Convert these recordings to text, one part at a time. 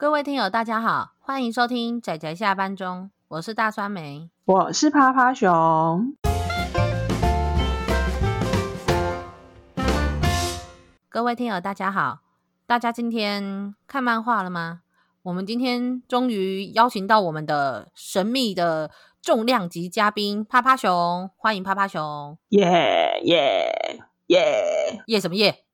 各位听友，大家好，欢迎收听仔仔下班中，我是大酸梅，我是趴趴熊。各位听友，大家好，大家今天看漫画了吗？我们今天终于邀请到我们的神秘的重量级嘉宾趴趴熊，欢迎趴趴熊，耶耶耶耶什么耶？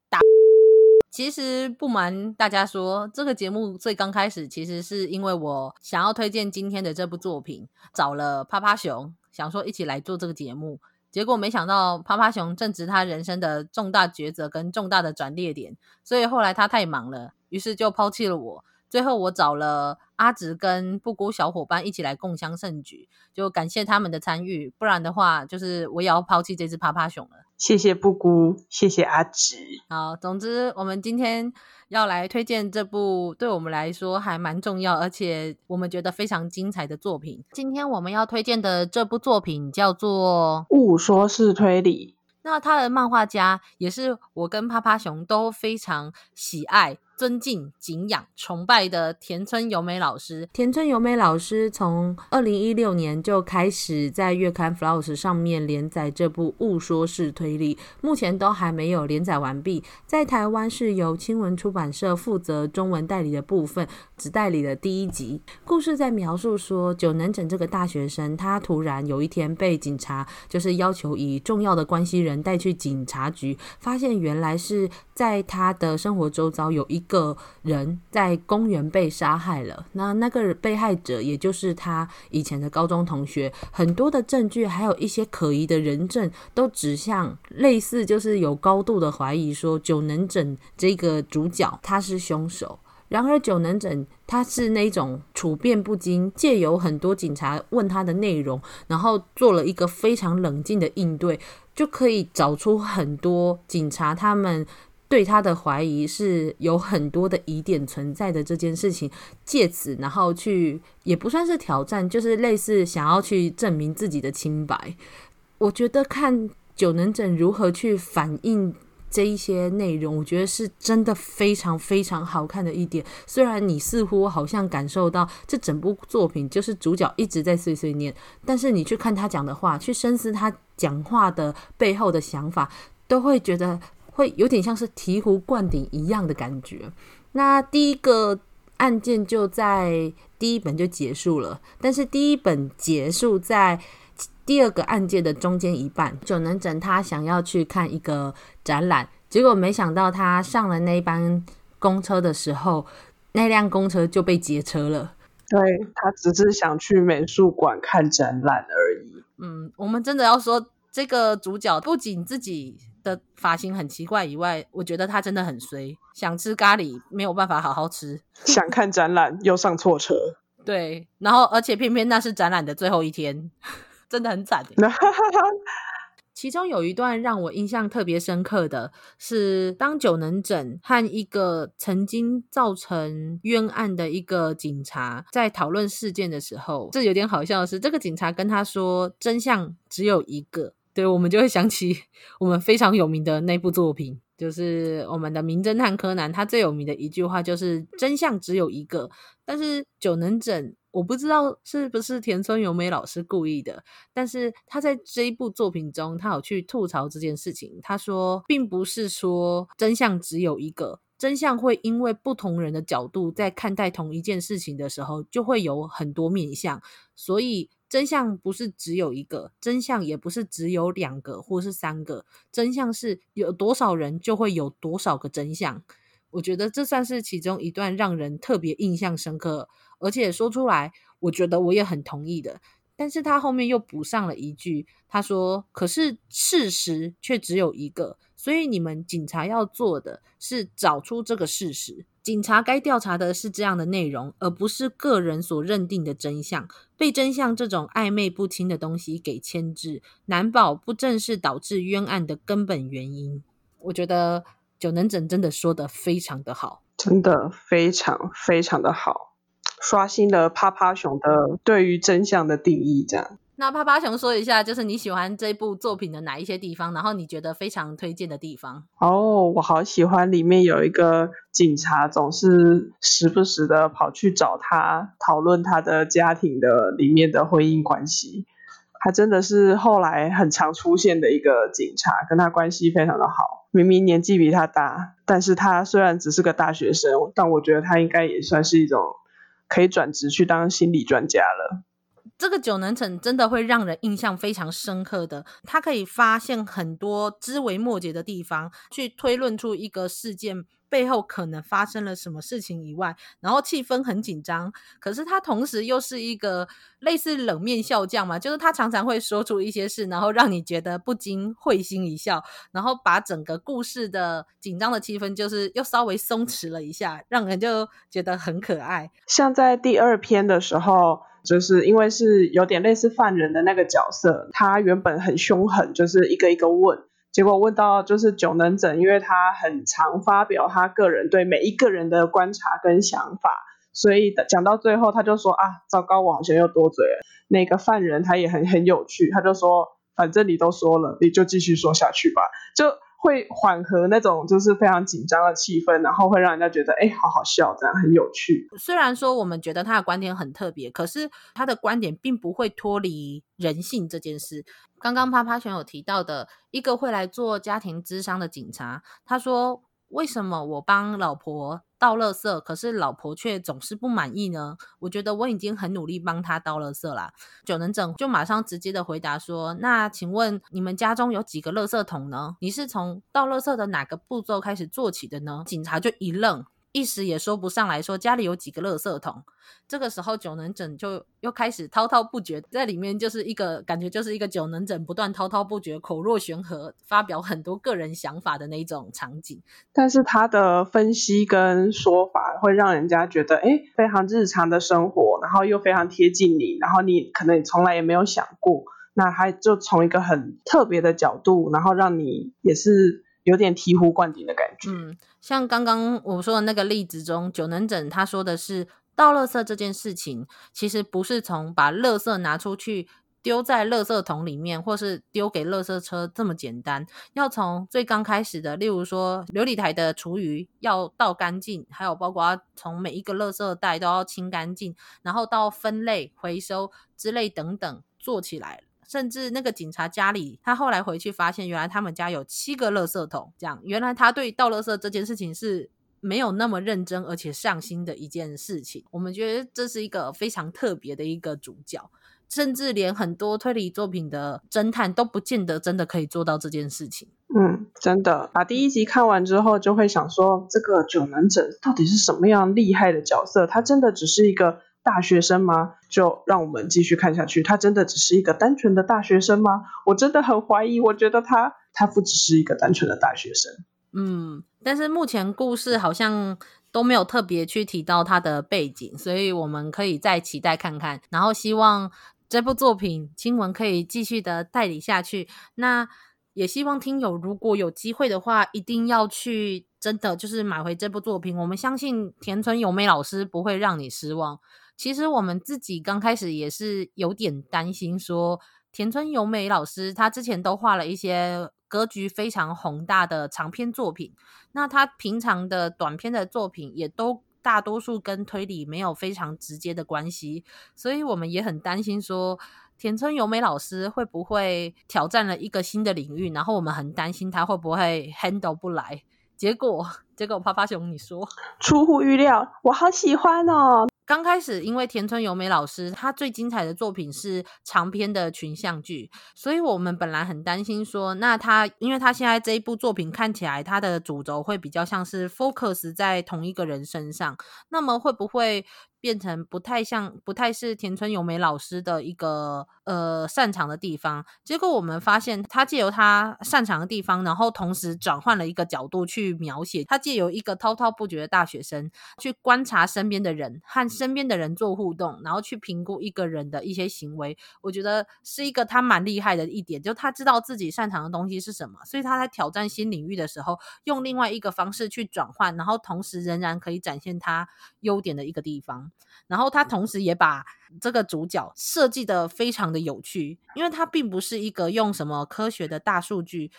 其实不瞒大家说，这个节目最刚开始其实是因为我想要推荐今天的这部作品，找了趴趴熊，想说一起来做这个节目。结果没想到趴趴熊正值他人生的重大抉择跟重大的转捩点，所以后来他太忙了，于是就抛弃了我。最后我找了阿直跟布谷小伙伴一起来共襄盛举，就感谢他们的参与，不然的话就是我也要抛弃这只趴趴熊了。谢谢布谷，谢谢阿直。好，总之我们今天要来推荐这部对我们来说还蛮重要，而且我们觉得非常精彩的作品。今天我们要推荐的这部作品叫做《误说是推理》。那他的漫画家也是我跟趴趴熊都非常喜爱。尊敬、敬仰、崇拜的田村由美老师。田村由美老师从二零一六年就开始在月刊 Flows 上面连载这部《误说式推理》，目前都还没有连载完毕。在台湾是由青文出版社负责中文代理的部分，只代理了第一集。故事在描述说，久能整这个大学生，他突然有一天被警察就是要求以重要的关系人带去警察局，发现原来是在他的生活周遭有一。个人在公园被杀害了，那那个被害者也就是他以前的高中同学，很多的证据还有一些可疑的人证都指向类似，就是有高度的怀疑说久能整这个主角他是凶手。然而久能整他是那种处变不惊，借由很多警察问他的内容，然后做了一个非常冷静的应对，就可以找出很多警察他们。对他的怀疑是有很多的疑点存在的这件事情，借此然后去也不算是挑战，就是类似想要去证明自己的清白。我觉得看九能整如何去反映这一些内容，我觉得是真的非常非常好看的一点。虽然你似乎好像感受到这整部作品就是主角一直在碎碎念，但是你去看他讲的话，去深思他讲话的背后的想法，都会觉得。会有点像是醍醐灌顶一样的感觉。那第一个案件就在第一本就结束了，但是第一本结束在第二个案件的中间一半。久能整他想要去看一个展览，结果没想到他上了那班公车的时候，那辆公车就被劫车了。对，他只是想去美术馆看展览而已。嗯，我们真的要说这个主角不仅自己。的发型很奇怪以外，我觉得他真的很衰。想吃咖喱没有办法好好吃，想看展览又上错车。对，然后而且偏偏那是展览的最后一天，真的很惨。其中有一段让我印象特别深刻的是，当久能整和一个曾经造成冤案的一个警察在讨论事件的时候，这有点好笑的是，这个警察跟他说真相只有一个。对，我们就会想起我们非常有名的那部作品，就是我们的名侦探柯南。他最有名的一句话就是“真相只有一个”。但是久能整，我不知道是不是田村由美老师故意的，但是他在这一部作品中，他有去吐槽这件事情。他说，并不是说真相只有一个，真相会因为不同人的角度在看待同一件事情的时候，就会有很多面向，所以。真相不是只有一个，真相也不是只有两个或是三个，真相是有多少人就会有多少个真相。我觉得这算是其中一段让人特别印象深刻，而且说出来，我觉得我也很同意的。但是他后面又补上了一句，他说：“可是事实却只有一个，所以你们警察要做的是找出这个事实。警察该调查的是这样的内容，而不是个人所认定的真相。被真相这种暧昧不清的东西给牵制，难保不正是导致冤案的根本原因。”我觉得九能整真的说得非常的好，真的非常非常的好。刷新了趴趴熊的对于真相的定义，这样那趴趴熊说一下，就是你喜欢这部作品的哪一些地方，然后你觉得非常推荐的地方。哦，我好喜欢里面有一个警察，总是时不时的跑去找他讨论他的家庭的里面的婚姻关系。他真的是后来很常出现的一个警察，跟他关系非常的好。明明年纪比他大，但是他虽然只是个大学生，但我觉得他应该也算是一种可以转职去当心理专家了。这个久能城真的会让人印象非常深刻的，他可以发现很多枝微末节的地方，去推论出一个事件背后可能发生了什么事情以外，然后气氛很紧张，可是他同时又是一个类似冷面笑匠嘛，就是他常常会说出一些事，然后让你觉得不禁会心一笑，然后把整个故事的紧张的气氛就是又稍微松弛了一下，让人就觉得很可爱。像在第二篇的时候。就是因为是有点类似犯人的那个角色，他原本很凶狠，就是一个一个问，结果问到就是久能整，因为他很常发表他个人对每一个人的观察跟想法，所以讲到最后他就说啊，糟糕，我好像又多嘴了。那个犯人他也很很有趣，他就说，反正你都说了，你就继续说下去吧，就。会缓和那种就是非常紧张的气氛，然后会让人家觉得哎，好好笑，这样很有趣。虽然说我们觉得他的观点很特别，可是他的观点并不会脱离人性这件事。刚刚趴趴熊有提到的一个会来做家庭咨商的警察，他说：“为什么我帮老婆？”倒垃圾，可是老婆却总是不满意呢。我觉得我已经很努力帮她倒垃圾啦。久能整就马上直接的回答说：“那请问你们家中有几个垃圾桶呢？你是从倒垃圾的哪个步骤开始做起的呢？”警察就一愣。一时也说不上来说家里有几个垃圾桶，这个时候久能整就又开始滔滔不绝，在里面就是一个感觉，就是一个久能整不断滔滔不绝、口若悬河，发表很多个人想法的那一种场景。但是他的分析跟说法会让人家觉得，哎，非常日常的生活，然后又非常贴近你，然后你可能从来也没有想过，那他就从一个很特别的角度，然后让你也是。有点醍醐灌顶的感觉。嗯，像刚刚我说的那个例子中，九能整他说的是倒垃圾这件事情，其实不是从把垃圾拿出去丢在垃圾桶里面，或是丢给垃圾车这么简单。要从最刚开始的，例如说琉璃台的厨余要倒干净，还有包括从每一个垃圾袋都要清干净，然后到分类回收之类等等做起来。甚至那个警察家里，他后来回去发现，原来他们家有七个垃圾桶。这样，原来他对倒垃圾这件事情是没有那么认真而且上心的一件事情。我们觉得这是一个非常特别的一个主角，甚至连很多推理作品的侦探都不见得真的可以做到这件事情。嗯，真的，把第一集看完之后，就会想说，这个九能者到底是什么样厉害的角色？他真的只是一个。大学生吗？就让我们继续看下去。他真的只是一个单纯的大学生吗？我真的很怀疑。我觉得他他不只是一个单纯的大学生。嗯，但是目前故事好像都没有特别去提到他的背景，所以我们可以再期待看看。然后希望这部作品青文可以继续的代理下去。那也希望听友如果有机会的话，一定要去真的就是买回这部作品。我们相信田村由美老师不会让你失望。其实我们自己刚开始也是有点担心，说田村由美老师她之前都画了一些格局非常宏大的长篇作品，那她平常的短篇的作品也都大多数跟推理没有非常直接的关系，所以我们也很担心说田村由美老师会不会挑战了一个新的领域，然后我们很担心她会不会 handle 不来。结果，结果啪啪熊你说出乎预料，我好喜欢哦。刚开始，因为田村由美老师她最精彩的作品是长篇的群像剧，所以我们本来很担心说，那她因为她现在这一部作品看起来，她的主轴会比较像是 focus 在同一个人身上，那么会不会变成不太像、不太是田村由美老师的一个呃擅长的地方？结果我们发现，他借由他擅长的地方，然后同时转换了一个角度去描写，他借由一个滔滔不绝的大学生去观察身边的人和。身边的人做互动，然后去评估一个人的一些行为，我觉得是一个他蛮厉害的一点，就他知道自己擅长的东西是什么，所以他在挑战新领域的时候，用另外一个方式去转换，然后同时仍然可以展现他优点的一个地方。然后他同时也把这个主角设计得非常的有趣，因为他并不是一个用什么科学的大数据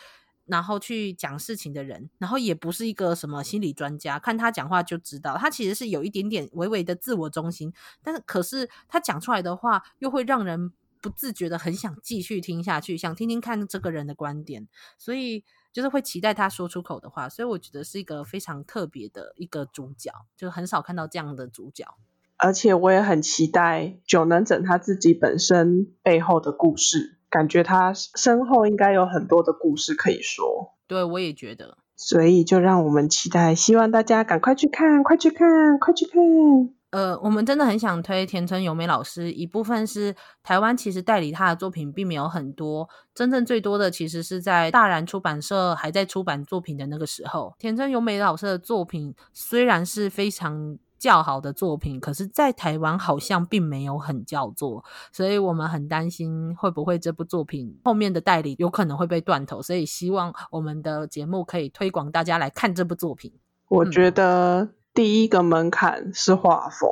然后去讲事情的人，然后也不是一个什么心理专家，看他讲话就知道，他其实是有一点点微微的自我中心，但是可是他讲出来的话又会让人不自觉的很想继续听下去，想听听看这个人的观点，所以就是会期待他说出口的话，所以我觉得是一个非常特别的一个主角，就很少看到这样的主角。而且我也很期待久能整他自己本身背后的故事，感觉他身后应该有很多的故事可以说。对，我也觉得。所以就让我们期待，希望大家赶快去看，快去看，快去看。呃，我们真的很想推田村由美老师，一部分是台湾其实代理他的作品并没有很多，真正最多的其实是在大然出版社还在出版作品的那个时候，田村由美老师的作品虽然是非常。较好的作品，可是，在台湾好像并没有很叫座，所以我们很担心会不会这部作品后面的代理有可能会被断头，所以希望我们的节目可以推广大家来看这部作品。我觉得第一个门槛是画风，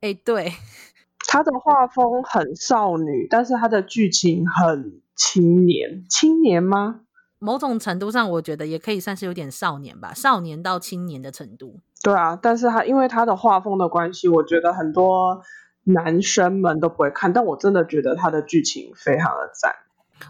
哎、嗯，对，他的画风很少女，但是他的剧情很青年，青年吗？某种程度上，我觉得也可以算是有点少年吧，少年到青年的程度。对啊，但是他因为他的画风的关系，我觉得很多男生们都不会看，但我真的觉得他的剧情非常的赞。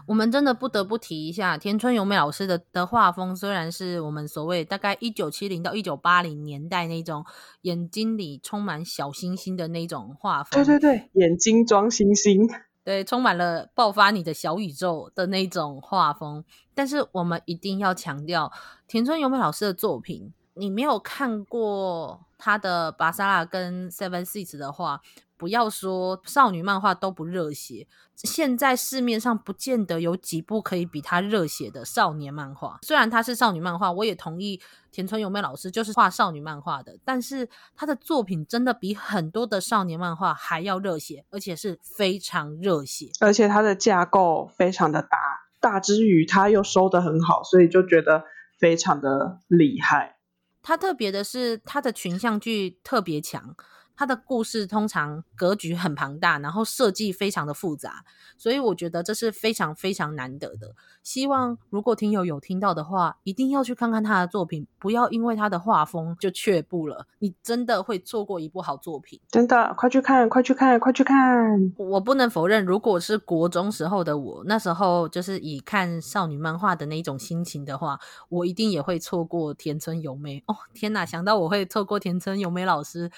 我们真的不得不提一下田村由美老师的的画风，虽然是我们所谓大概一九七零到一九八零年代那种眼睛里充满小星星的那种画风，对对对，眼睛装星星，对，充满了爆发你的小宇宙的那种画风，但是我们一定要强调田村由美老师的作品。你没有看过他的《巴莎拉》跟《Seven Seas》的话，不要说少女漫画都不热血。现在市面上不见得有几部可以比他热血的少年漫画。虽然他是少女漫画，我也同意田村由美老师就是画少女漫画的，但是他的作品真的比很多的少年漫画还要热血，而且是非常热血。而且他的架构非常的大，大之余他又收得很好，所以就觉得非常的厉害。他特别的是，他的群像剧特别强，它的故事通常格局很庞大，然后设计非常的复杂，所以我觉得这是非常非常难得的。希望如果听友有听到的话，一定要去看看他的作品，不要因为他的画风就却步了，你真的会错过一部好作品。真的，快去看，快去看，快去看！我不能否认，如果是国中时候的我，那时候就是以看少女漫画的那种心情的话，我一定也会错过田村由美。哦，天哪，想到我会错过田村由美老师，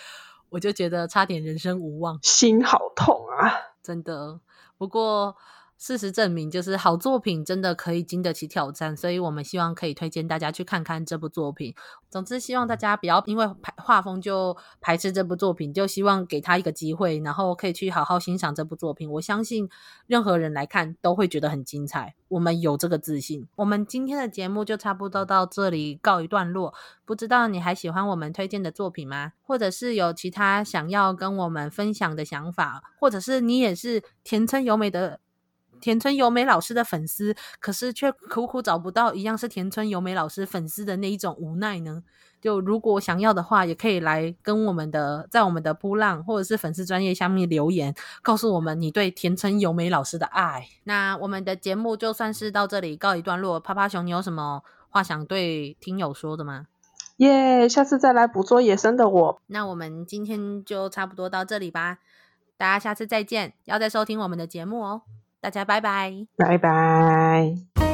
我就觉得差点人生无望，心好痛啊！真的，不过。事实证明，就是好作品真的可以经得起挑战，所以我们希望可以推荐大家去看看这部作品。总之，希望大家不要因为排画风就排斥这部作品，就希望给他一个机会，然后可以去好好欣赏这部作品。我相信任何人来看都会觉得很精彩，我们有这个自信。我们今天的节目就差不多到这里告一段落。不知道你还喜欢我们推荐的作品吗？或者是有其他想要跟我们分享的想法，或者是你也是田村由美的。田村由美老师的粉丝，可是却苦苦找不到一样是田村由美老师粉丝的那一种无奈呢？就如果想要的话，也可以来跟我们的在我们的波浪或者是粉丝专业下面留言，告诉我们你对田村由美老师的爱。那我们的节目就算是到这里告一段落。趴趴熊，你有什么话想对听友说的吗？耶，下次再来捕捉野生的我。那我们今天就差不多到这里吧，大家下次再见，要再收听我们的节目哦。大家拜拜，拜拜。